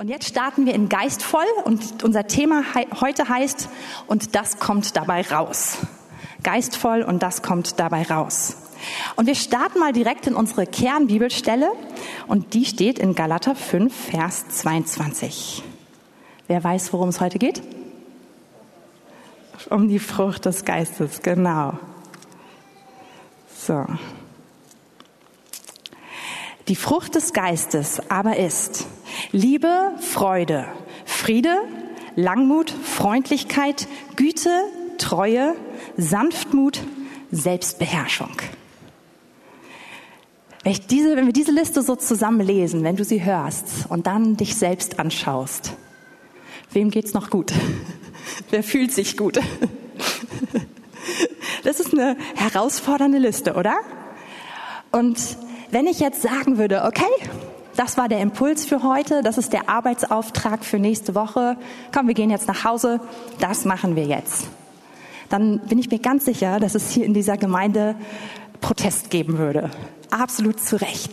Und jetzt starten wir in Geistvoll und unser Thema heute heißt, und das kommt dabei raus. Geistvoll und das kommt dabei raus. Und wir starten mal direkt in unsere Kernbibelstelle und die steht in Galater 5, Vers 22. Wer weiß, worum es heute geht? Um die Frucht des Geistes, genau. So. Die Frucht des Geistes aber ist Liebe, Freude, Friede, Langmut, Freundlichkeit, Güte, Treue, Sanftmut, Selbstbeherrschung. Wenn, diese, wenn wir diese Liste so zusammen lesen, wenn du sie hörst und dann dich selbst anschaust, wem geht's noch gut? Wer fühlt sich gut? Das ist eine herausfordernde Liste, oder? Und wenn ich jetzt sagen würde, okay, das war der Impuls für heute, das ist der Arbeitsauftrag für nächste Woche, komm, wir gehen jetzt nach Hause, das machen wir jetzt. Dann bin ich mir ganz sicher, dass es hier in dieser Gemeinde Protest geben würde. Absolut zu Recht.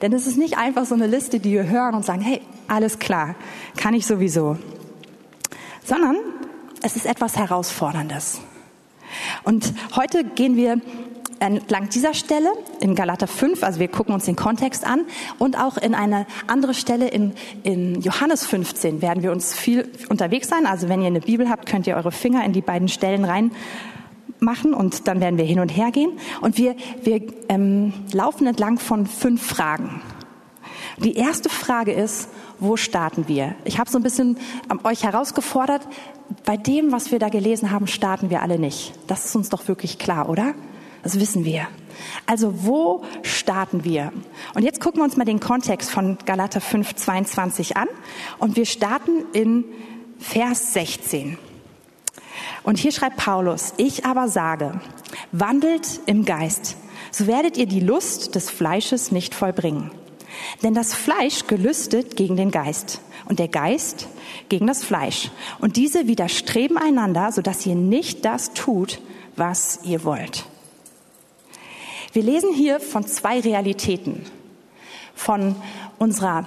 Denn es ist nicht einfach so eine Liste, die wir hören und sagen, hey, alles klar, kann ich sowieso. Sondern es ist etwas Herausforderndes. Und heute gehen wir entlang dieser Stelle in Galater 5, also wir gucken uns den Kontext an, und auch in eine andere Stelle in, in Johannes 15 werden wir uns viel unterwegs sein. Also wenn ihr eine Bibel habt, könnt ihr eure Finger in die beiden Stellen rein machen und dann werden wir hin und her gehen. Und wir, wir ähm, laufen entlang von fünf Fragen. Die erste Frage ist, wo starten wir? Ich habe so ein bisschen ähm, euch herausgefordert, bei dem, was wir da gelesen haben, starten wir alle nicht. Das ist uns doch wirklich klar, oder? Das wissen wir. Also wo starten wir? Und jetzt gucken wir uns mal den Kontext von Galater 5, 22 an. Und wir starten in Vers 16. Und hier schreibt Paulus, ich aber sage, wandelt im Geist, so werdet ihr die Lust des Fleisches nicht vollbringen. Denn das Fleisch gelüstet gegen den Geist und der Geist gegen das Fleisch. Und diese widerstreben einander, sodass ihr nicht das tut, was ihr wollt. Wir lesen hier von zwei Realitäten. Von unserer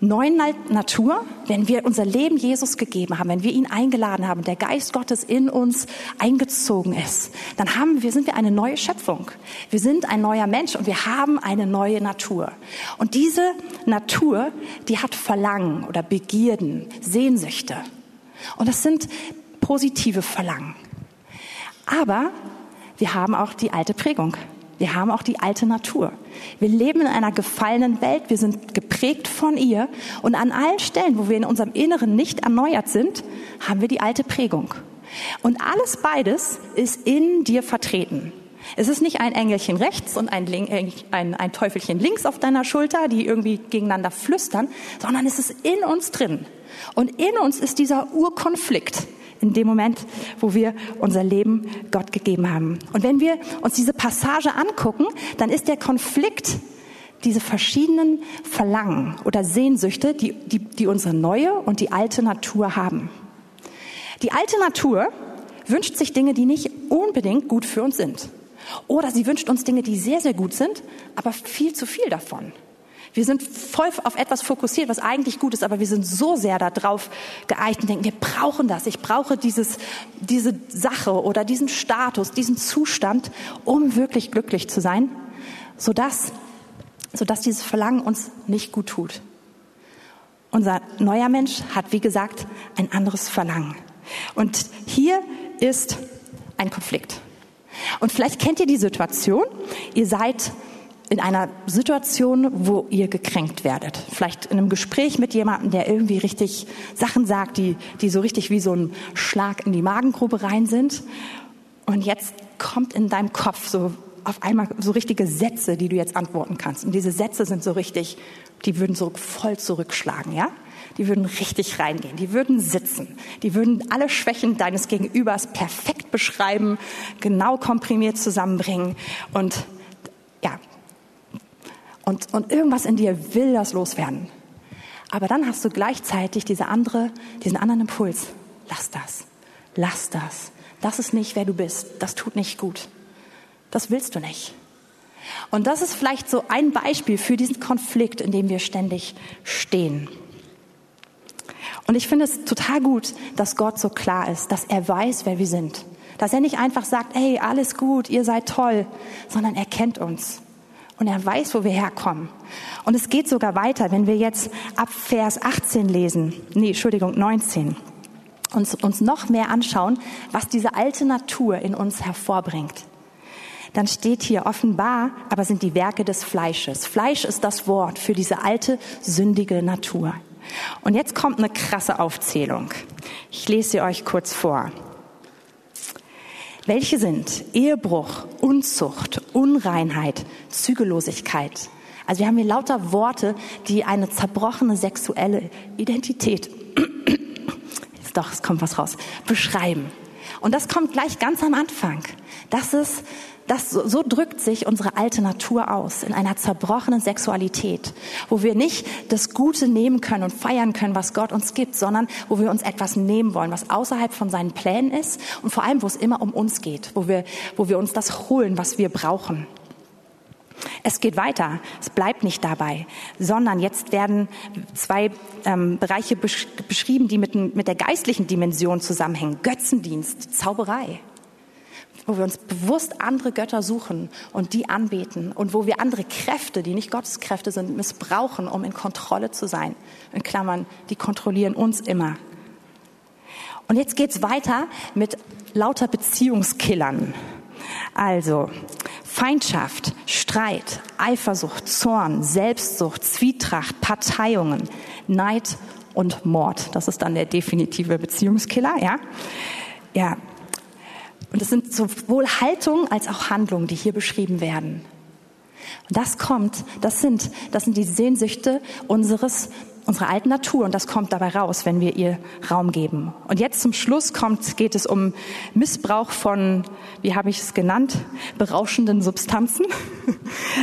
neuen Natur, wenn wir unser Leben Jesus gegeben haben, wenn wir ihn eingeladen haben, der Geist Gottes in uns eingezogen ist, dann haben wir, sind wir eine neue Schöpfung. Wir sind ein neuer Mensch und wir haben eine neue Natur. Und diese Natur, die hat Verlangen oder Begierden, Sehnsüchte. Und das sind positive Verlangen. Aber wir haben auch die alte Prägung. Wir haben auch die alte Natur. Wir leben in einer gefallenen Welt. Wir sind geprägt von ihr. Und an allen Stellen, wo wir in unserem Inneren nicht erneuert sind, haben wir die alte Prägung. Und alles beides ist in dir vertreten. Es ist nicht ein Engelchen rechts und ein, ein, ein Teufelchen links auf deiner Schulter, die irgendwie gegeneinander flüstern, sondern es ist in uns drin. Und in uns ist dieser Urkonflikt in dem Moment, wo wir unser Leben Gott gegeben haben. Und wenn wir uns diese Passage angucken, dann ist der Konflikt diese verschiedenen Verlangen oder Sehnsüchte, die, die, die unsere neue und die alte Natur haben. Die alte Natur wünscht sich Dinge, die nicht unbedingt gut für uns sind. Oder sie wünscht uns Dinge, die sehr, sehr gut sind, aber viel zu viel davon. Wir sind voll auf etwas fokussiert, was eigentlich gut ist, aber wir sind so sehr darauf geeicht und denken, wir brauchen das. Ich brauche dieses, diese Sache oder diesen Status, diesen Zustand, um wirklich glücklich zu sein, sodass, sodass dieses Verlangen uns nicht gut tut. Unser neuer Mensch hat, wie gesagt, ein anderes Verlangen. Und hier ist ein Konflikt. Und vielleicht kennt ihr die Situation, ihr seid in einer Situation, wo ihr gekränkt werdet. Vielleicht in einem Gespräch mit jemandem, der irgendwie richtig Sachen sagt, die, die so richtig wie so ein Schlag in die Magengrube rein sind. Und jetzt kommt in deinem Kopf so auf einmal so richtige Sätze, die du jetzt antworten kannst. Und diese Sätze sind so richtig, die würden so voll zurückschlagen, ja? Die würden richtig reingehen, die würden sitzen, die würden alle Schwächen deines Gegenübers perfekt beschreiben, genau komprimiert zusammenbringen und und, und irgendwas in dir will das loswerden. Aber dann hast du gleichzeitig diese andere, diesen anderen Impuls. Lass das. Lass das. Das ist nicht, wer du bist. Das tut nicht gut. Das willst du nicht. Und das ist vielleicht so ein Beispiel für diesen Konflikt, in dem wir ständig stehen. Und ich finde es total gut, dass Gott so klar ist, dass er weiß, wer wir sind. Dass er nicht einfach sagt, hey, alles gut, ihr seid toll, sondern er kennt uns. Und er weiß, wo wir herkommen. Und es geht sogar weiter, wenn wir jetzt ab Vers 18 lesen. Nee, Entschuldigung, 19. Uns, uns noch mehr anschauen, was diese alte Natur in uns hervorbringt. Dann steht hier offenbar, aber sind die Werke des Fleisches. Fleisch ist das Wort für diese alte, sündige Natur. Und jetzt kommt eine krasse Aufzählung. Ich lese sie euch kurz vor. Welche sind Ehebruch, Unzucht, Unreinheit, Zügellosigkeit? Also wir haben hier lauter Worte, die eine zerbrochene sexuelle Identität, doch, es kommt was raus, beschreiben. Und das kommt gleich ganz am Anfang. Das ist das, so drückt sich unsere alte Natur aus, in einer zerbrochenen Sexualität, wo wir nicht das Gute nehmen können und feiern können, was Gott uns gibt, sondern wo wir uns etwas nehmen wollen, was außerhalb von seinen Plänen ist und vor allem, wo es immer um uns geht, wo wir, wo wir uns das holen, was wir brauchen. Es geht weiter. Es bleibt nicht dabei, sondern jetzt werden zwei ähm, Bereiche besch beschrieben, die mit, mit der geistlichen Dimension zusammenhängen. Götzendienst, Zauberei wo wir uns bewusst andere Götter suchen und die anbeten und wo wir andere Kräfte, die nicht Gottes Kräfte sind, missbrauchen, um in Kontrolle zu sein. In Klammern, die kontrollieren uns immer. Und jetzt geht's weiter mit lauter Beziehungskillern. Also Feindschaft, Streit, Eifersucht, Zorn, Selbstsucht, Zwietracht, Parteiungen, Neid und Mord. Das ist dann der definitive Beziehungskiller, ja? Ja, und es sind sowohl Haltungen als auch Handlungen, die hier beschrieben werden. Und das kommt, das sind, das sind die Sehnsüchte unseres, unserer alten Natur und das kommt dabei raus, wenn wir ihr Raum geben. Und jetzt zum Schluss kommt, geht es um Missbrauch von, wie habe ich es genannt, berauschenden Substanzen.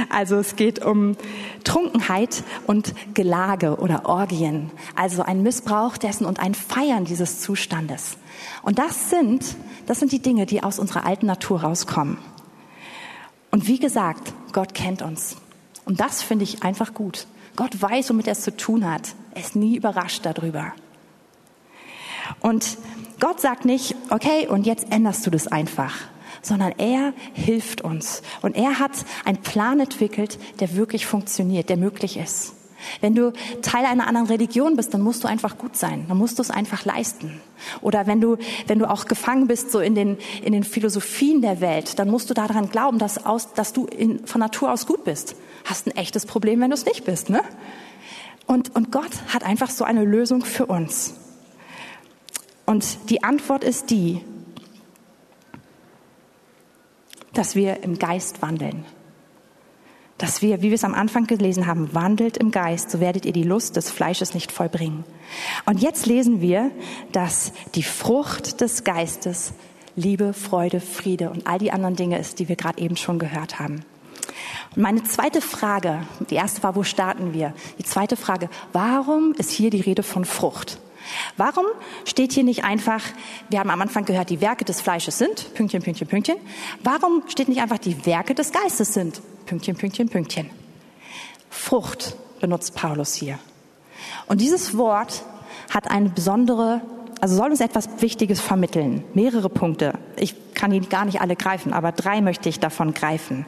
Also es geht um Trunkenheit und Gelage oder Orgien. Also ein Missbrauch dessen und ein Feiern dieses Zustandes. Und das sind das sind die Dinge, die aus unserer alten Natur rauskommen. Und wie gesagt, Gott kennt uns. Und das finde ich einfach gut. Gott weiß, womit er es zu tun hat. Er ist nie überrascht darüber. Und Gott sagt nicht, okay, und jetzt änderst du das einfach, sondern er hilft uns. Und er hat einen Plan entwickelt, der wirklich funktioniert, der möglich ist. Wenn du Teil einer anderen Religion bist, dann musst du einfach gut sein. Dann musst du es einfach leisten. Oder wenn du, wenn du auch gefangen bist so in den, in den Philosophien der Welt, dann musst du daran glauben, dass, aus, dass du in, von Natur aus gut bist. Hast ein echtes Problem, wenn du es nicht bist, ne? Und, und Gott hat einfach so eine Lösung für uns. Und die Antwort ist die, dass wir im Geist wandeln dass wir, wie wir es am Anfang gelesen haben, wandelt im Geist, so werdet ihr die Lust des Fleisches nicht vollbringen. Und jetzt lesen wir, dass die Frucht des Geistes Liebe, Freude, Friede und all die anderen Dinge ist, die wir gerade eben schon gehört haben. Und meine zweite Frage, die erste war, wo starten wir? Die zweite Frage, warum ist hier die Rede von Frucht? Warum steht hier nicht einfach, wir haben am Anfang gehört, die Werke des Fleisches sind, Pünktchen, Pünktchen, Pünktchen. Warum steht nicht einfach, die Werke des Geistes sind, Pünktchen, Pünktchen, Pünktchen. Frucht benutzt Paulus hier. Und dieses Wort hat eine besondere, also soll uns etwas Wichtiges vermitteln. Mehrere Punkte. Ich kann die gar nicht alle greifen, aber drei möchte ich davon greifen.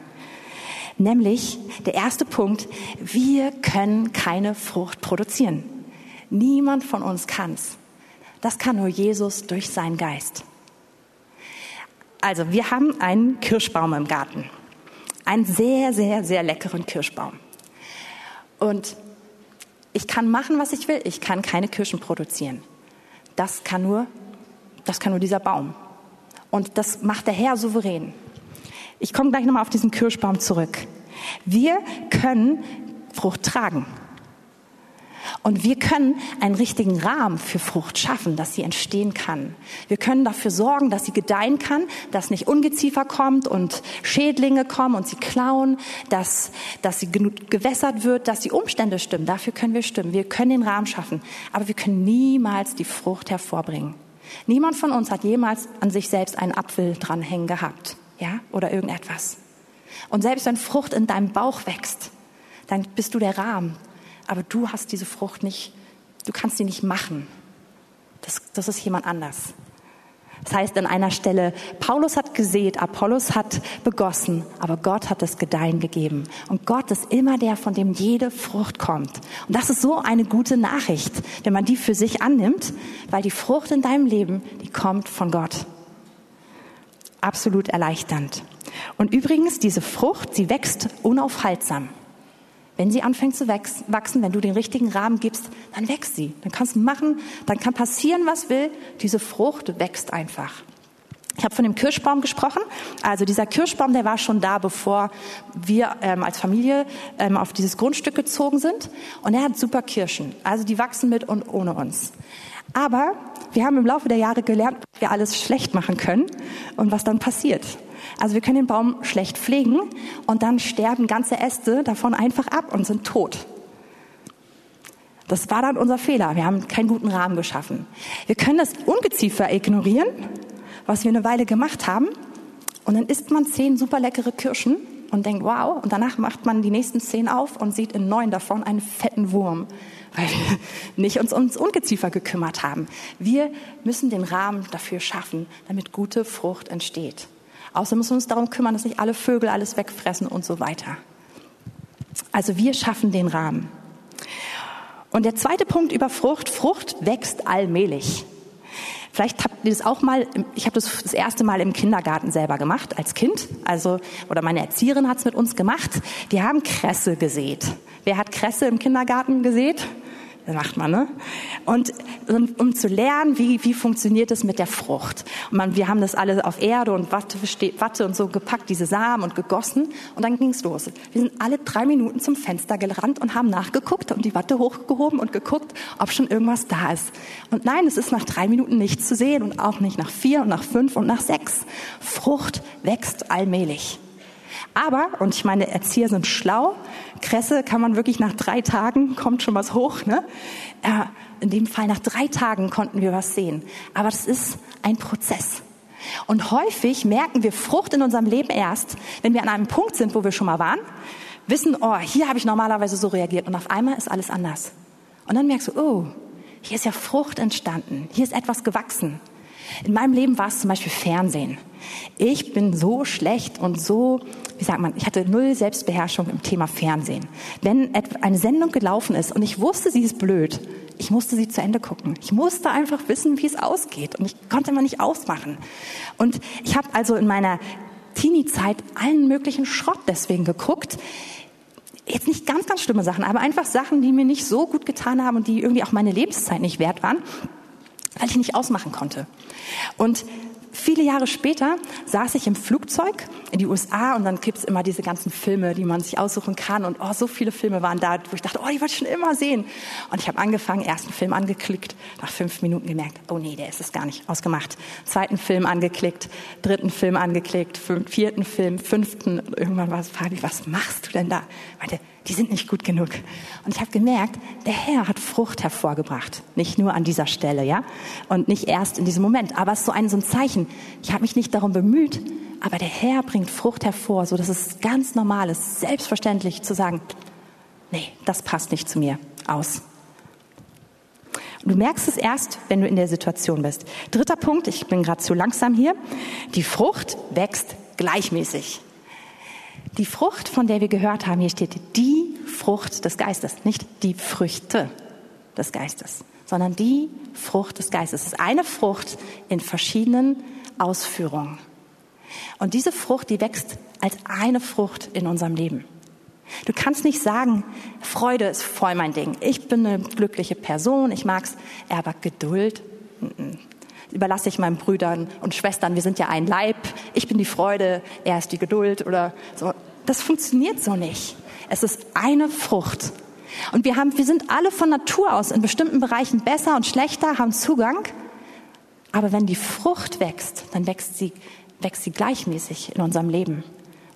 Nämlich der erste Punkt, wir können keine Frucht produzieren. Niemand von uns kann's. Das kann nur Jesus durch seinen Geist. Also, wir haben einen Kirschbaum im Garten einen sehr, sehr, sehr leckeren Kirschbaum. Und ich kann machen, was ich will. Ich kann keine Kirschen produzieren. Das kann nur, das kann nur dieser Baum. Und das macht der Herr souverän. Ich komme gleich nochmal auf diesen Kirschbaum zurück. Wir können Frucht tragen. Und wir können einen richtigen Rahmen für Frucht schaffen, dass sie entstehen kann. Wir können dafür sorgen, dass sie gedeihen kann, dass nicht Ungeziefer kommt und Schädlinge kommen und sie klauen, dass, dass sie genug gewässert wird, dass die Umstände stimmen. Dafür können wir stimmen. Wir können den Rahmen schaffen. Aber wir können niemals die Frucht hervorbringen. Niemand von uns hat jemals an sich selbst einen Apfel dranhängen gehabt. Ja? Oder irgendetwas. Und selbst wenn Frucht in deinem Bauch wächst, dann bist du der Rahmen aber du hast diese Frucht nicht, du kannst sie nicht machen. Das, das ist jemand anders. Das heißt an einer Stelle, Paulus hat gesät, Apollos hat begossen, aber Gott hat das Gedeihen gegeben. Und Gott ist immer der, von dem jede Frucht kommt. Und das ist so eine gute Nachricht, wenn man die für sich annimmt, weil die Frucht in deinem Leben, die kommt von Gott. Absolut erleichternd. Und übrigens, diese Frucht, sie wächst unaufhaltsam. Wenn sie anfängt zu wachsen, wenn du den richtigen Rahmen gibst, dann wächst sie. Dann kannst du machen, dann kann passieren, was will. Diese Frucht wächst einfach. Ich habe von dem Kirschbaum gesprochen. Also dieser Kirschbaum, der war schon da, bevor wir ähm, als Familie ähm, auf dieses Grundstück gezogen sind. Und er hat super Kirschen. Also die wachsen mit und ohne uns. Aber wir haben im Laufe der Jahre gelernt, was wir alles schlecht machen können und was dann passiert. Also wir können den Baum schlecht pflegen und dann sterben ganze Äste davon einfach ab und sind tot. Das war dann unser Fehler. Wir haben keinen guten Rahmen geschaffen. Wir können das Ungeziefer ignorieren, was wir eine Weile gemacht haben. Und dann isst man zehn super leckere Kirschen und denkt, wow. Und danach macht man die nächsten zehn auf und sieht in neun davon einen fetten Wurm, weil wir nicht uns ums Ungeziefer gekümmert haben. Wir müssen den Rahmen dafür schaffen, damit gute Frucht entsteht. Außerdem müssen wir uns darum kümmern, dass nicht alle Vögel alles wegfressen und so weiter. Also wir schaffen den Rahmen. Und der zweite Punkt über Frucht, Frucht wächst allmählich. Vielleicht habt ihr das auch mal, ich habe das das erste Mal im Kindergarten selber gemacht, als Kind. Also, oder meine Erzieherin hat es mit uns gemacht. Die haben Kresse gesät. Wer hat Kresse im Kindergarten gesät? Macht man, ne? Und um, um zu lernen, wie, wie funktioniert es mit der Frucht. Und man, wir haben das alles auf Erde und Watte, Watte und so gepackt, diese Samen und gegossen. Und dann ging's los. Wir sind alle drei Minuten zum Fenster gerannt und haben nachgeguckt und die Watte hochgehoben und geguckt, ob schon irgendwas da ist. Und nein, es ist nach drei Minuten nichts zu sehen und auch nicht nach vier und nach fünf und nach sechs. Frucht wächst allmählich. Aber, und ich meine, Erzieher sind schlau, Kresse kann man wirklich nach drei Tagen, kommt schon was hoch, ne? Äh, in dem Fall nach drei Tagen konnten wir was sehen. Aber das ist ein Prozess. Und häufig merken wir Frucht in unserem Leben erst, wenn wir an einem Punkt sind, wo wir schon mal waren, wissen, oh, hier habe ich normalerweise so reagiert und auf einmal ist alles anders. Und dann merkst du, oh, hier ist ja Frucht entstanden, hier ist etwas gewachsen. In meinem Leben war es zum Beispiel Fernsehen. Ich bin so schlecht und so, wie sagt man, ich hatte null Selbstbeherrschung im Thema Fernsehen. Wenn eine Sendung gelaufen ist und ich wusste, sie ist blöd, ich musste sie zu Ende gucken. Ich musste einfach wissen, wie es ausgeht und ich konnte immer nicht ausmachen. Und ich habe also in meiner Teenie-Zeit allen möglichen Schrott deswegen geguckt. Jetzt nicht ganz, ganz schlimme Sachen, aber einfach Sachen, die mir nicht so gut getan haben und die irgendwie auch meine Lebenszeit nicht wert waren weil ich nicht ausmachen konnte. Und viele Jahre später saß ich im Flugzeug in die USA und dann gibt's immer diese ganzen Filme, die man sich aussuchen kann. Und oh, so viele Filme waren da, wo ich dachte, oh, die wollte ich schon immer sehen. Und ich habe angefangen, ersten Film angeklickt, nach fünf Minuten gemerkt, oh nee, der ist es gar nicht ausgemacht. Zweiten Film angeklickt, dritten Film angeklickt, vierten Film, fünften. Irgendwann war es, Fabi, was machst du denn da? Ich meinte, die sind nicht gut genug. Und ich habe gemerkt, der Herr hat Frucht hervorgebracht. Nicht nur an dieser Stelle, ja? Und nicht erst in diesem Moment. Aber es ist so ein, so ein Zeichen. Ich habe mich nicht darum bemüht, aber der Herr bringt Frucht hervor, so dass es ganz normal ist, selbstverständlich zu sagen, nee, das passt nicht zu mir. Aus. Und du merkst es erst, wenn du in der Situation bist. Dritter Punkt, ich bin gerade zu langsam hier. Die Frucht wächst gleichmäßig. Die Frucht, von der wir gehört haben, hier steht die Frucht des Geistes, nicht die Früchte des Geistes, sondern die Frucht des Geistes. Es ist eine Frucht in verschiedenen Ausführungen. Und diese Frucht, die wächst als eine Frucht in unserem Leben. Du kannst nicht sagen, Freude ist voll mein Ding. Ich bin eine glückliche Person, ich mag's, aber Geduld, überlasse ich meinen Brüdern und Schwestern, wir sind ja ein Leib, ich bin die Freude, er ist die Geduld oder so. Das funktioniert so nicht. Es ist eine Frucht. Und wir haben, wir sind alle von Natur aus in bestimmten Bereichen besser und schlechter, haben Zugang. Aber wenn die Frucht wächst, dann wächst sie, wächst sie gleichmäßig in unserem Leben.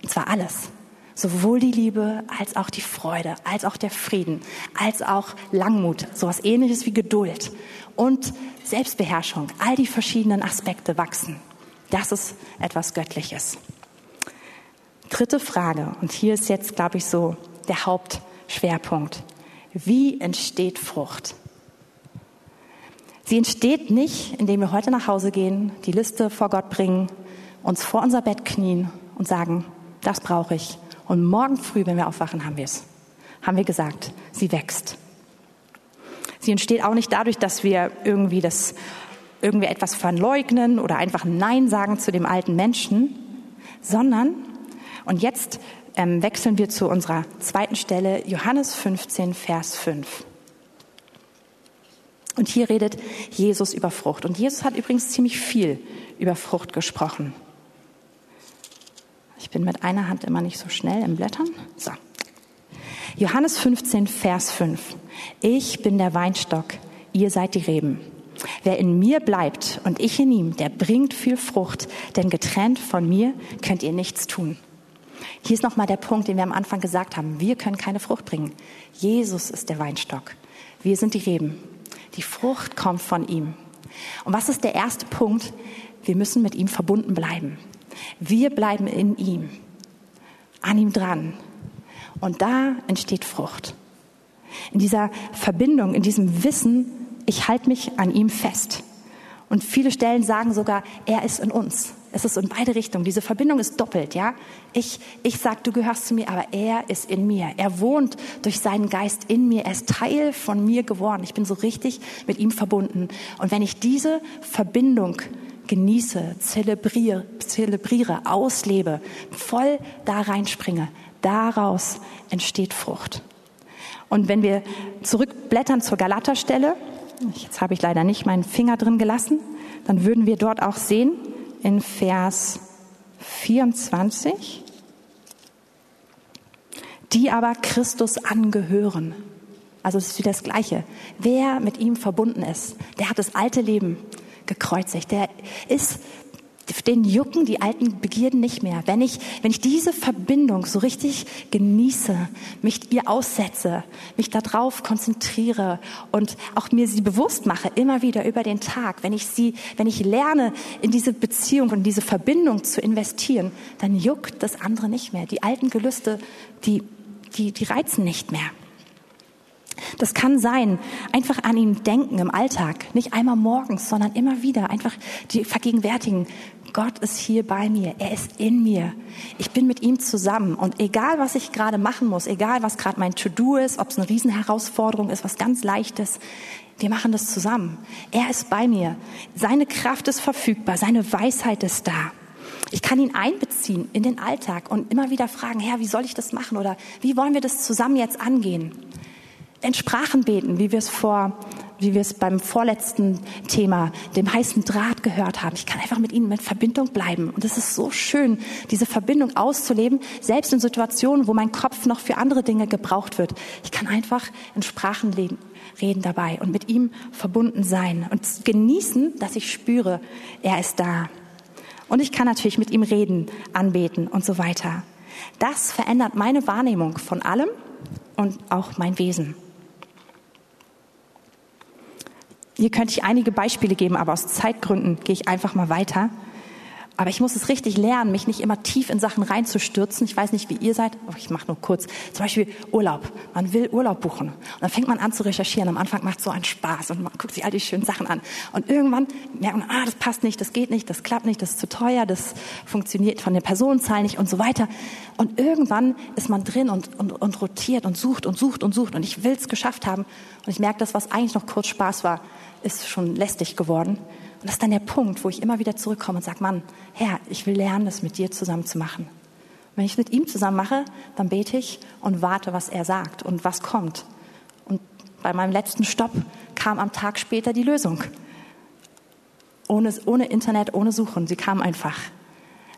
Und zwar alles. Sowohl die Liebe als auch die Freude, als auch der Frieden, als auch Langmut, sowas ähnliches wie Geduld und Selbstbeherrschung. All die verschiedenen Aspekte wachsen. Das ist etwas Göttliches. Dritte Frage, und hier ist jetzt, glaube ich, so der Hauptschwerpunkt. Wie entsteht Frucht? Sie entsteht nicht, indem wir heute nach Hause gehen, die Liste vor Gott bringen, uns vor unser Bett knien und sagen, das brauche ich. Und morgen früh, wenn wir aufwachen, haben wir es. Haben wir gesagt, sie wächst. Sie entsteht auch nicht dadurch, dass wir irgendwie das irgendwie etwas verleugnen oder einfach Nein sagen zu dem alten Menschen, sondern, und jetzt ähm, wechseln wir zu unserer zweiten Stelle, Johannes 15, Vers 5. Und hier redet Jesus über Frucht. Und Jesus hat übrigens ziemlich viel über Frucht gesprochen. Ich bin mit einer Hand immer nicht so schnell im Blättern. So. Johannes 15, Vers 5. Ich bin der Weinstock, ihr seid die Reben. Wer in mir bleibt und ich in ihm, der bringt viel Frucht, denn getrennt von mir könnt ihr nichts tun. Hier ist nochmal der Punkt, den wir am Anfang gesagt haben. Wir können keine Frucht bringen. Jesus ist der Weinstock. Wir sind die Reben. Die Frucht kommt von ihm. Und was ist der erste Punkt? Wir müssen mit ihm verbunden bleiben. Wir bleiben in ihm, an ihm dran. Und da entsteht Frucht. In dieser Verbindung, in diesem Wissen, ich halte mich an ihm fest. Und viele Stellen sagen sogar, er ist in uns. Es ist in beide Richtungen. Diese Verbindung ist doppelt, ja. Ich, ich sag, du gehörst zu mir, aber er ist in mir. Er wohnt durch seinen Geist in mir. Er ist Teil von mir geworden. Ich bin so richtig mit ihm verbunden. Und wenn ich diese Verbindung genieße, zelebriere, zelebriere, auslebe, voll da reinspringe, daraus entsteht Frucht. Und wenn wir zurückblättern zur Galaterstelle, jetzt habe ich leider nicht meinen Finger drin gelassen, dann würden wir dort auch sehen, in Vers 24, die aber Christus angehören. Also es ist wieder das Gleiche. Wer mit ihm verbunden ist, der hat das alte Leben gekreuzigt. Der ist den jucken die alten Begierden nicht mehr. Wenn ich, wenn ich diese Verbindung so richtig genieße, mich ihr aussetze, mich darauf konzentriere und auch mir sie bewusst mache, immer wieder über den Tag, wenn ich sie, wenn ich lerne, in diese Beziehung und diese Verbindung zu investieren, dann juckt das andere nicht mehr. Die alten Gelüste, die, die, die reizen nicht mehr. Das kann sein, einfach an ihn denken im Alltag, nicht einmal morgens, sondern immer wieder, einfach die vergegenwärtigen, Gott ist hier bei mir, er ist in mir, ich bin mit ihm zusammen. Und egal, was ich gerade machen muss, egal, was gerade mein To-Do ist, ob es eine Riesenherausforderung ist, was ganz leichtes, wir machen das zusammen. Er ist bei mir, seine Kraft ist verfügbar, seine Weisheit ist da. Ich kann ihn einbeziehen in den Alltag und immer wieder fragen, Herr, wie soll ich das machen? Oder wie wollen wir das zusammen jetzt angehen? In Sprachen beten, wie wir es vor, wie wir es beim vorletzten Thema, dem heißen Draht gehört haben. Ich kann einfach mit ihnen in Verbindung bleiben. Und es ist so schön, diese Verbindung auszuleben, selbst in Situationen, wo mein Kopf noch für andere Dinge gebraucht wird. Ich kann einfach in Sprachen reden, reden dabei und mit ihm verbunden sein und genießen, dass ich spüre, er ist da. Und ich kann natürlich mit ihm reden, anbeten und so weiter. Das verändert meine Wahrnehmung von allem und auch mein Wesen. Hier könnte ich einige Beispiele geben, aber aus Zeitgründen gehe ich einfach mal weiter. Aber ich muss es richtig lernen, mich nicht immer tief in Sachen reinzustürzen. Ich weiß nicht, wie ihr seid, aber ich mache nur kurz. Zum Beispiel Urlaub. Man will Urlaub buchen. Und dann fängt man an zu recherchieren. Am Anfang macht es so einen Spaß und man guckt sich all die schönen Sachen an. Und irgendwann merkt man, ah, das passt nicht, das geht nicht, das klappt nicht, das ist zu teuer, das funktioniert von der Personenzahl nicht und so weiter. Und irgendwann ist man drin und, und, und rotiert und sucht und sucht und sucht. Und ich will es geschafft haben. Und ich merke, das, was eigentlich noch kurz Spaß war, ist schon lästig geworden. Und das ist dann der Punkt, wo ich immer wieder zurückkomme und sage, Mann, Herr, ich will lernen, das mit dir zusammen zu machen. wenn ich es mit ihm zusammen mache, dann bete ich und warte, was er sagt und was kommt. Und bei meinem letzten Stopp kam am Tag später die Lösung. Ohne, ohne Internet, ohne Suchen. Sie kam einfach.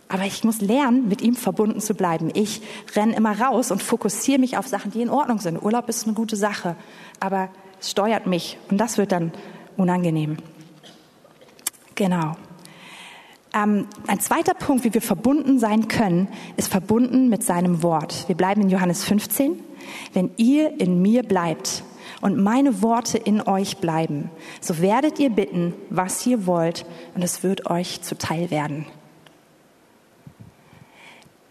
Aber ich muss lernen, mit ihm verbunden zu bleiben. Ich renne immer raus und fokussiere mich auf Sachen, die in Ordnung sind. Urlaub ist eine gute Sache, aber es steuert mich und das wird dann unangenehm. Genau. Ähm, ein zweiter Punkt, wie wir verbunden sein können, ist verbunden mit seinem Wort. Wir bleiben in Johannes 15. Wenn ihr in mir bleibt und meine Worte in euch bleiben, so werdet ihr bitten, was ihr wollt, und es wird euch zuteil werden.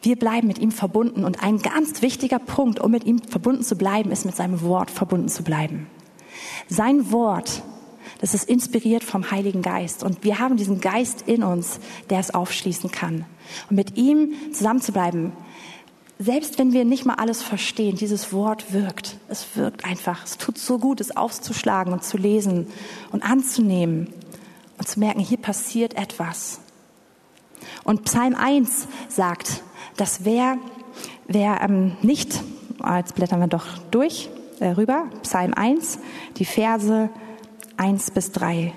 Wir bleiben mit ihm verbunden und ein ganz wichtiger Punkt, um mit ihm verbunden zu bleiben, ist mit seinem Wort verbunden zu bleiben. Sein Wort Das ist inspiriert vom Heiligen Geist. Und wir haben diesen Geist in uns, der es aufschließen kann. Und mit ihm zusammenzubleiben, selbst wenn wir nicht mal alles verstehen, dieses Wort wirkt. Es wirkt einfach. Es tut so gut, es aufzuschlagen und zu lesen und anzunehmen und zu merken, hier passiert etwas. Und Psalm 1 sagt, dass wer, wer ähm, nicht, jetzt blättern wir doch durch, äh, rüber, Psalm 1, die Verse 1 bis 3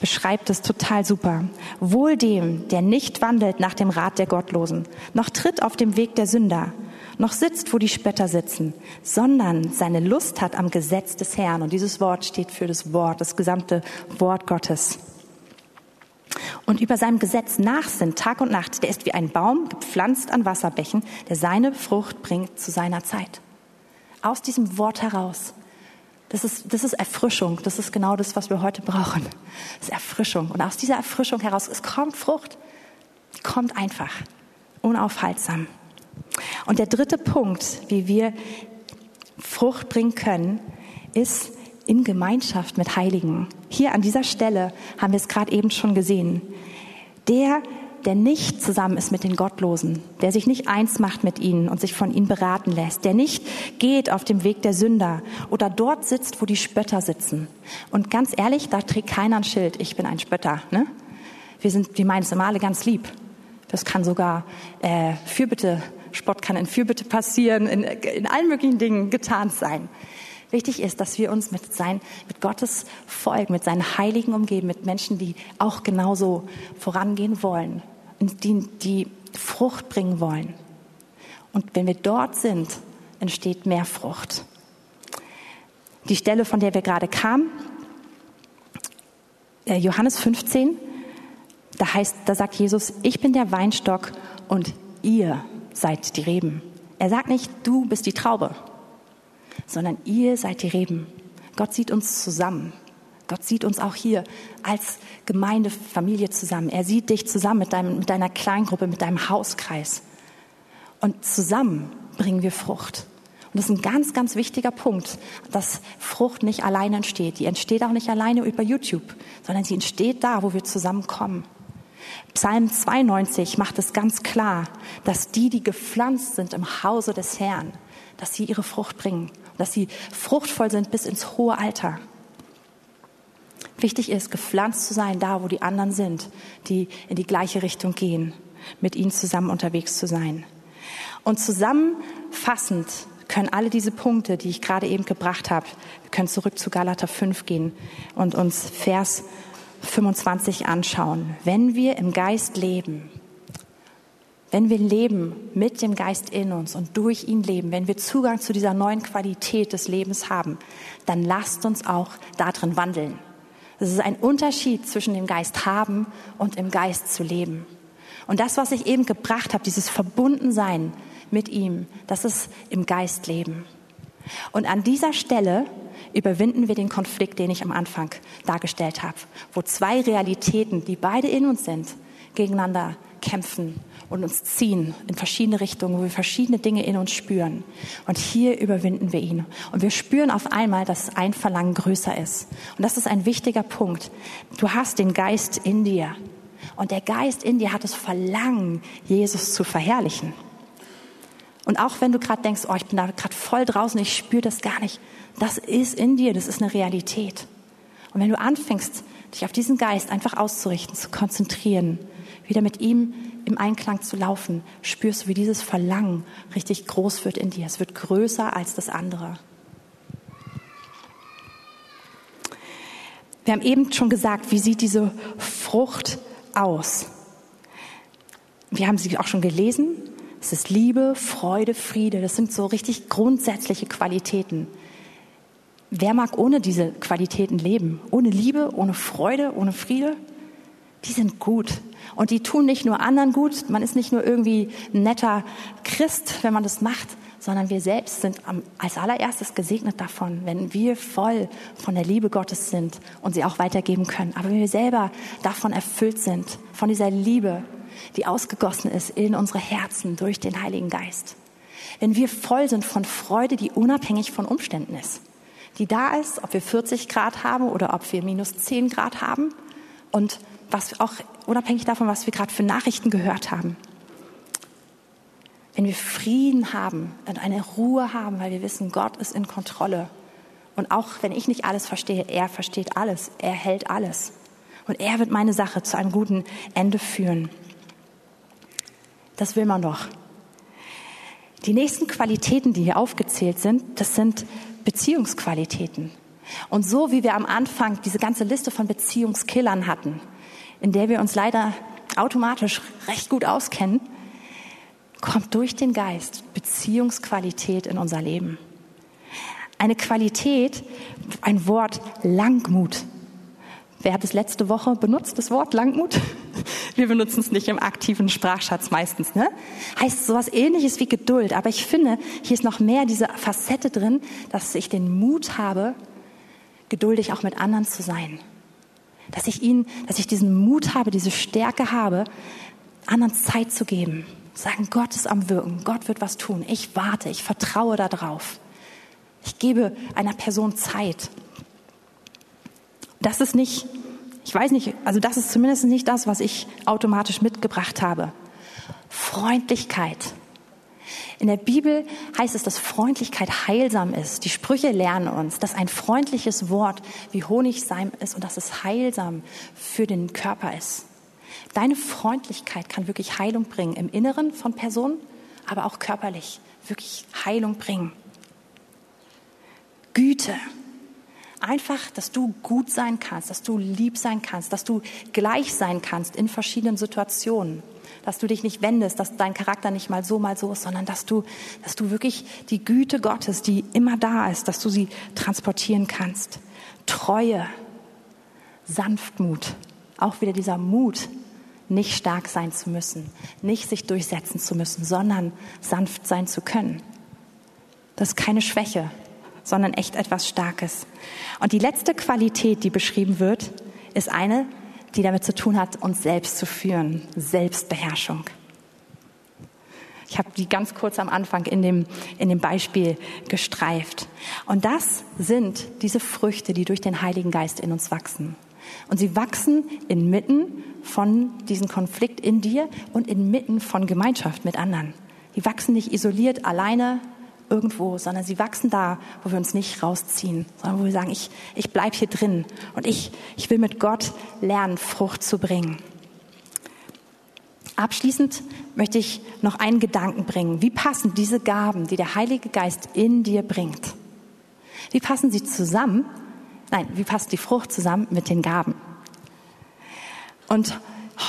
beschreibt es total super. Wohl dem, der nicht wandelt nach dem Rat der Gottlosen, noch tritt auf dem Weg der Sünder, noch sitzt, wo die Spötter sitzen, sondern seine Lust hat am Gesetz des Herrn. Und dieses Wort steht für das Wort, das gesamte Wort Gottes. Und über seinem Gesetz nachsinnt Tag und Nacht, der ist wie ein Baum gepflanzt an Wasserbächen, der seine Frucht bringt zu seiner Zeit. Aus diesem Wort heraus das ist, das ist Erfrischung. Das ist genau das, was wir heute brauchen. Das ist Erfrischung. Und aus dieser Erfrischung heraus, es kommt Frucht. Die kommt einfach. Unaufhaltsam. Und der dritte Punkt, wie wir Frucht bringen können, ist in Gemeinschaft mit Heiligen. Hier an dieser Stelle haben wir es gerade eben schon gesehen. Der, der nicht zusammen ist mit den Gottlosen, der sich nicht eins macht mit ihnen und sich von ihnen beraten lässt, der nicht geht auf dem Weg der Sünder oder dort sitzt, wo die Spötter sitzen. Und ganz ehrlich, da trägt keiner ein Schild, ich bin ein Spötter. Ne? Wir, sind, wir meinen es immer alle ganz lieb. Das kann sogar äh, Fürbitte, Spott kann in Fürbitte passieren, in, in allen möglichen Dingen getan sein. Wichtig ist, dass wir uns mit, sein, mit Gottes Volk, mit seinen Heiligen umgeben, mit Menschen, die auch genauso vorangehen wollen die, die Frucht bringen wollen. Und wenn wir dort sind, entsteht mehr Frucht. Die Stelle, von der wir gerade kamen, äh, Johannes 15, da heißt, da sagt Jesus, ich bin der Weinstock und ihr seid die Reben. Er sagt nicht, du bist die Traube, sondern ihr seid die Reben. Gott sieht uns zusammen. Gott sieht uns auch hier als Gemeindefamilie zusammen. Er sieht dich zusammen mit, deinem, mit deiner Kleingruppe, mit deinem Hauskreis. Und zusammen bringen wir Frucht. Und das ist ein ganz, ganz wichtiger Punkt, dass Frucht nicht alleine entsteht. Die entsteht auch nicht alleine über YouTube, sondern sie entsteht da, wo wir zusammenkommen. Psalm 92 macht es ganz klar, dass die, die gepflanzt sind im Hause des Herrn, dass sie ihre Frucht bringen, dass sie fruchtvoll sind bis ins hohe Alter. Wichtig ist, gepflanzt zu sein, da wo die anderen sind, die in die gleiche Richtung gehen, mit ihnen zusammen unterwegs zu sein. Und zusammenfassend können alle diese Punkte, die ich gerade eben gebracht habe, wir können zurück zu Galater 5 gehen und uns Vers 25 anschauen. Wenn wir im Geist leben, wenn wir leben mit dem Geist in uns und durch ihn leben, wenn wir Zugang zu dieser neuen Qualität des Lebens haben, dann lasst uns auch darin wandeln. Es ist ein Unterschied zwischen dem Geist haben und im Geist zu leben. Und das, was ich eben gebracht habe, dieses Verbundensein mit ihm, das ist im Geist leben. Und an dieser Stelle überwinden wir den Konflikt, den ich am Anfang dargestellt habe, wo zwei Realitäten, die beide in uns sind, gegeneinander kämpfen und uns ziehen in verschiedene Richtungen, wo wir verschiedene Dinge in uns spüren. Und hier überwinden wir ihn. Und wir spüren auf einmal, dass ein Verlangen größer ist. Und das ist ein wichtiger Punkt. Du hast den Geist in dir. Und der Geist in dir hat das Verlangen, Jesus zu verherrlichen. Und auch wenn du gerade denkst, oh, ich bin da gerade voll draußen, ich spüre das gar nicht, das ist in dir, das ist eine Realität. Und wenn du anfängst, dich auf diesen Geist einfach auszurichten, zu konzentrieren, wieder mit ihm im Einklang zu laufen, spürst du, wie dieses Verlangen richtig groß wird in dir. Es wird größer als das andere. Wir haben eben schon gesagt, wie sieht diese Frucht aus? Wir haben sie auch schon gelesen. Es ist Liebe, Freude, Friede. Das sind so richtig grundsätzliche Qualitäten. Wer mag ohne diese Qualitäten leben? Ohne Liebe, ohne Freude, ohne Friede? Die sind gut. Und die tun nicht nur anderen gut, man ist nicht nur irgendwie ein netter Christ, wenn man das macht, sondern wir selbst sind als allererstes gesegnet davon, wenn wir voll von der Liebe Gottes sind und sie auch weitergeben können. Aber wenn wir selber davon erfüllt sind, von dieser Liebe, die ausgegossen ist in unsere Herzen durch den Heiligen Geist. Wenn wir voll sind von Freude, die unabhängig von Umständen ist. die da ist, ob wir 40 Grad haben oder ob wir minus 10 Grad haben und was auch unabhängig davon, was wir gerade für Nachrichten gehört haben. Wenn wir Frieden haben und eine Ruhe haben, weil wir wissen, Gott ist in Kontrolle. Und auch wenn ich nicht alles verstehe, er versteht alles, er hält alles. Und er wird meine Sache zu einem guten Ende führen. Das will man doch. Die nächsten Qualitäten, die hier aufgezählt sind, das sind Beziehungsqualitäten. Und so wie wir am Anfang diese ganze Liste von Beziehungskillern hatten, in der wir uns leider automatisch recht gut auskennen, kommt durch den Geist Beziehungsqualität in unser Leben. Eine Qualität, ein Wort Langmut. Wer hat es letzte Woche benutzt, das Wort Langmut? Wir benutzen es nicht im aktiven Sprachschatz meistens, ne? Heißt sowas ähnliches wie Geduld. Aber ich finde, hier ist noch mehr diese Facette drin, dass ich den Mut habe, geduldig auch mit anderen zu sein. Dass ich ihnen, dass ich diesen Mut habe, diese Stärke habe, anderen Zeit zu geben. Sagen, Gott ist am Wirken, Gott wird was tun. Ich warte, ich vertraue darauf. Ich gebe einer Person Zeit. Das ist nicht, ich weiß nicht, also das ist zumindest nicht das, was ich automatisch mitgebracht habe. Freundlichkeit. In der Bibel heißt es, dass Freundlichkeit heilsam ist. Die Sprüche lernen uns, dass ein freundliches Wort wie Honigseim ist und dass es heilsam für den Körper ist. Deine Freundlichkeit kann wirklich Heilung bringen im Inneren von Personen, aber auch körperlich wirklich Heilung bringen. Güte. Einfach, dass du gut sein kannst, dass du lieb sein kannst, dass du gleich sein kannst in verschiedenen Situationen. Dass du dich nicht wendest, dass dein Charakter nicht mal so, mal so ist, sondern dass du, dass du wirklich die Güte Gottes, die immer da ist, dass du sie transportieren kannst. Treue, Sanftmut, auch wieder dieser Mut, nicht stark sein zu müssen, nicht sich durchsetzen zu müssen, sondern sanft sein zu können. Das ist keine Schwäche, sondern echt etwas Starkes. Und die letzte Qualität, die beschrieben wird, ist eine, die damit zu tun hat, uns selbst zu führen, Selbstbeherrschung. Ich habe die ganz kurz am Anfang in dem, in dem Beispiel gestreift. Und das sind diese Früchte, die durch den Heiligen Geist in uns wachsen. Und sie wachsen inmitten von diesem Konflikt in dir und inmitten von Gemeinschaft mit anderen. Die wachsen nicht isoliert, alleine irgendwo, sondern sie wachsen da, wo wir uns nicht rausziehen, sondern wo wir sagen, ich, ich bleibe hier drin und ich, ich will mit Gott lernen, Frucht zu bringen. Abschließend möchte ich noch einen Gedanken bringen. Wie passen diese Gaben, die der Heilige Geist in dir bringt, wie passen sie zusammen? Nein, wie passt die Frucht zusammen mit den Gaben? Und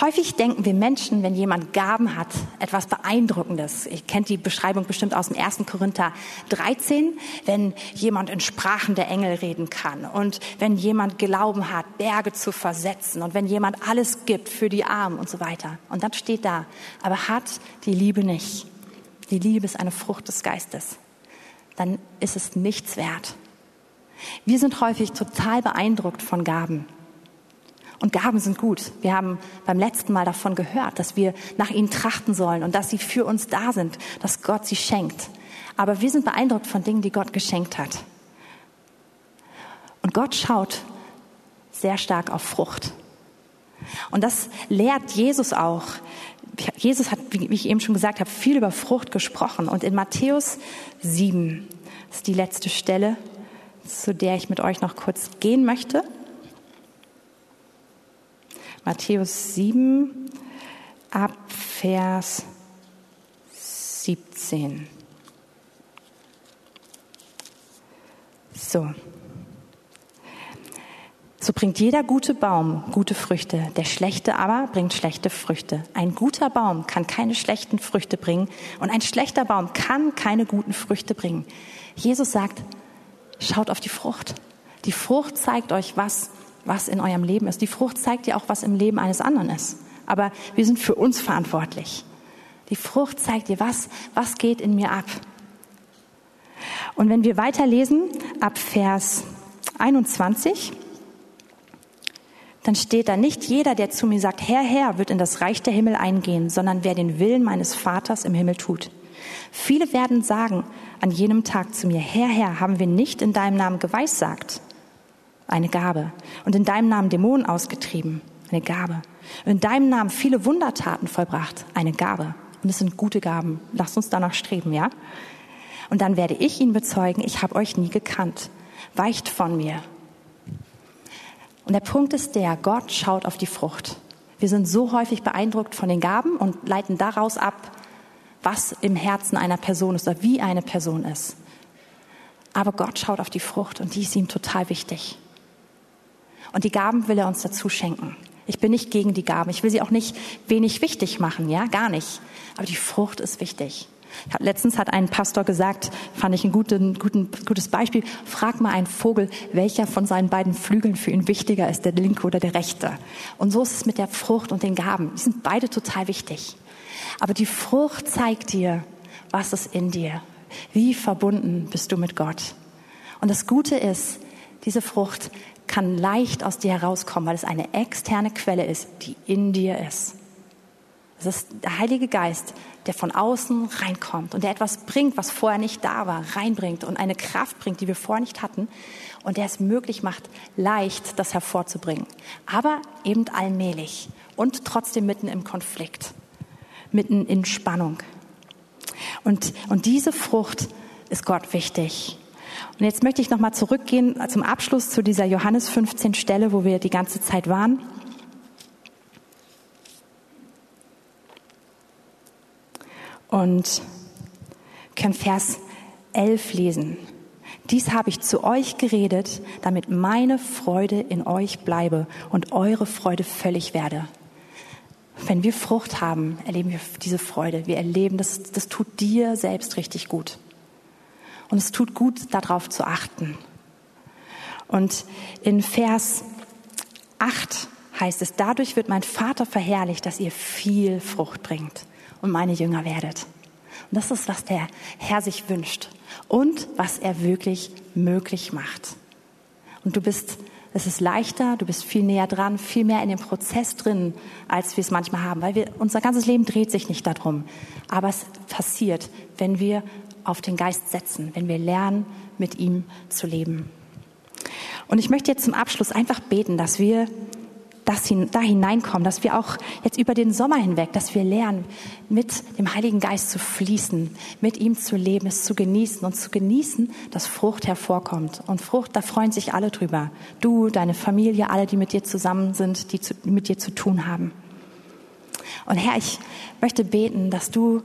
Häufig denken wir Menschen, wenn jemand Gaben hat, etwas Beeindruckendes. Ihr kennt die Beschreibung bestimmt aus dem 1. Korinther 13, wenn jemand in Sprachen der Engel reden kann und wenn jemand Glauben hat, Berge zu versetzen und wenn jemand alles gibt für die Armen und so weiter. Und dann steht da, aber hat die Liebe nicht. Die Liebe ist eine Frucht des Geistes. Dann ist es nichts wert. Wir sind häufig total beeindruckt von Gaben. Und Gaben sind gut. Wir haben beim letzten Mal davon gehört, dass wir nach ihnen trachten sollen und dass sie für uns da sind, dass Gott sie schenkt. Aber wir sind beeindruckt von Dingen, die Gott geschenkt hat. Und Gott schaut sehr stark auf Frucht. Und das lehrt Jesus auch. Jesus hat, wie ich eben schon gesagt habe, viel über Frucht gesprochen. Und in Matthäus 7, das ist die letzte Stelle, zu der ich mit euch noch kurz gehen möchte. Matthäus 7 ab Vers 17. So. So bringt jeder gute Baum gute Früchte, der schlechte aber bringt schlechte Früchte. Ein guter Baum kann keine schlechten Früchte bringen und ein schlechter Baum kann keine guten Früchte bringen. Jesus sagt, schaut auf die Frucht. Die Frucht zeigt euch, was was in eurem Leben ist. Die Frucht zeigt dir auch, was im Leben eines anderen ist. Aber wir sind für uns verantwortlich. Die Frucht zeigt dir, was, was geht in mir ab. Und wenn wir weiterlesen, ab Vers 21, dann steht da, nicht jeder, der zu mir sagt, Herr, Herr, wird in das Reich der Himmel eingehen, sondern wer den Willen meines Vaters im Himmel tut. Viele werden sagen an jenem Tag zu mir, Herr, Herr, haben wir nicht in deinem Namen geweissagt? Eine Gabe. Und in deinem Namen Dämonen ausgetrieben? Eine Gabe. Und in deinem Namen viele Wundertaten vollbracht? Eine Gabe. Und es sind gute Gaben. Lasst uns danach streben, ja? Und dann werde ich ihn bezeugen, ich habe euch nie gekannt. Weicht von mir. Und der Punkt ist der, Gott schaut auf die Frucht. Wir sind so häufig beeindruckt von den Gaben und leiten daraus ab, was im Herzen einer Person ist oder wie eine Person ist. Aber Gott schaut auf die Frucht und die ist ihm total wichtig. Und die Gaben will er uns dazu schenken. Ich bin nicht gegen die Gaben. Ich will sie auch nicht wenig wichtig machen, ja, gar nicht. Aber die Frucht ist wichtig. Letztens hat ein Pastor gesagt, fand ich ein guten, guten, gutes Beispiel, frag mal einen Vogel, welcher von seinen beiden Flügeln für ihn wichtiger ist, der linke oder der rechte. Und so ist es mit der Frucht und den Gaben. Die sind beide total wichtig. Aber die Frucht zeigt dir, was ist in dir. Wie verbunden bist du mit Gott? Und das Gute ist, diese Frucht kann leicht aus dir herauskommen, weil es eine externe Quelle ist, die in dir ist. Es ist der Heilige Geist, der von außen reinkommt und der etwas bringt, was vorher nicht da war, reinbringt und eine Kraft bringt, die wir vorher nicht hatten und der es möglich macht, leicht das hervorzubringen. Aber eben allmählich und trotzdem mitten im Konflikt, mitten in Spannung. Und, und diese Frucht ist Gott wichtig. Und jetzt möchte ich nochmal zurückgehen zum Abschluss zu dieser Johannes 15 Stelle, wo wir die ganze Zeit waren. Und können Vers 11 lesen. Dies habe ich zu euch geredet, damit meine Freude in euch bleibe und eure Freude völlig werde. Wenn wir Frucht haben, erleben wir diese Freude. Wir erleben, das, das tut dir selbst richtig gut. Und es tut gut, darauf zu achten. Und in Vers 8 heißt es, dadurch wird mein Vater verherrlicht, dass ihr viel Frucht bringt und meine Jünger werdet. Und das ist, was der Herr sich wünscht und was er wirklich möglich macht. Und du bist, es ist leichter, du bist viel näher dran, viel mehr in dem Prozess drin, als wir es manchmal haben, weil wir, unser ganzes Leben dreht sich nicht darum. Aber es passiert, wenn wir auf den Geist setzen, wenn wir lernen, mit ihm zu leben. Und ich möchte jetzt zum Abschluss einfach beten, dass wir das da hineinkommen, dass wir auch jetzt über den Sommer hinweg, dass wir lernen, mit dem Heiligen Geist zu fließen, mit ihm zu leben, es zu genießen und zu genießen, dass Frucht hervorkommt. Und Frucht, da freuen sich alle drüber. Du, deine Familie, alle, die mit dir zusammen sind, die mit dir zu tun haben. Und Herr, ich möchte beten, dass du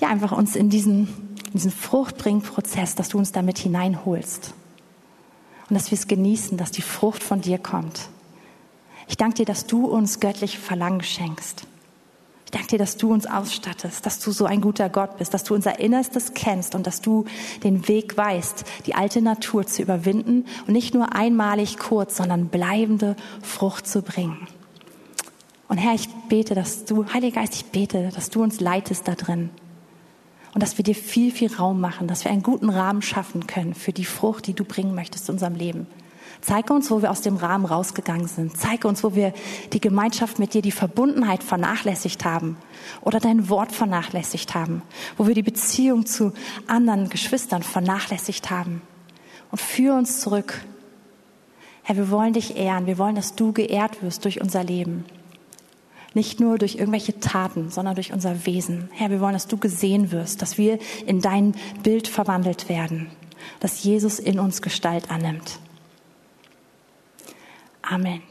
ja einfach uns in diesen, in diesen Fruchtbringprozess, dass du uns damit hineinholst. Und dass wir es genießen, dass die Frucht von dir kommt. Ich danke dir, dass du uns göttlich Verlangen schenkst. Ich danke dir, dass du uns ausstattest, dass du so ein guter Gott bist, dass du unser Innerstes kennst und dass du den Weg weißt, die alte Natur zu überwinden und nicht nur einmalig kurz, sondern bleibende Frucht zu bringen. Und Herr, ich bete, dass du, Heiliger Geist, ich bete, dass du uns leitest da drin, und dass wir dir viel, viel Raum machen, dass wir einen guten Rahmen schaffen können für die Frucht, die du bringen möchtest in unserem Leben. Zeige uns, wo wir aus dem Rahmen rausgegangen sind. Zeige uns, wo wir die Gemeinschaft mit dir, die Verbundenheit vernachlässigt haben oder dein Wort vernachlässigt haben, wo wir die Beziehung zu anderen Geschwistern vernachlässigt haben. Und führe uns zurück. Herr, wir wollen dich ehren. Wir wollen, dass du geehrt wirst durch unser Leben. Nicht nur durch irgendwelche Taten, sondern durch unser Wesen. Herr, wir wollen, dass du gesehen wirst, dass wir in dein Bild verwandelt werden, dass Jesus in uns Gestalt annimmt. Amen.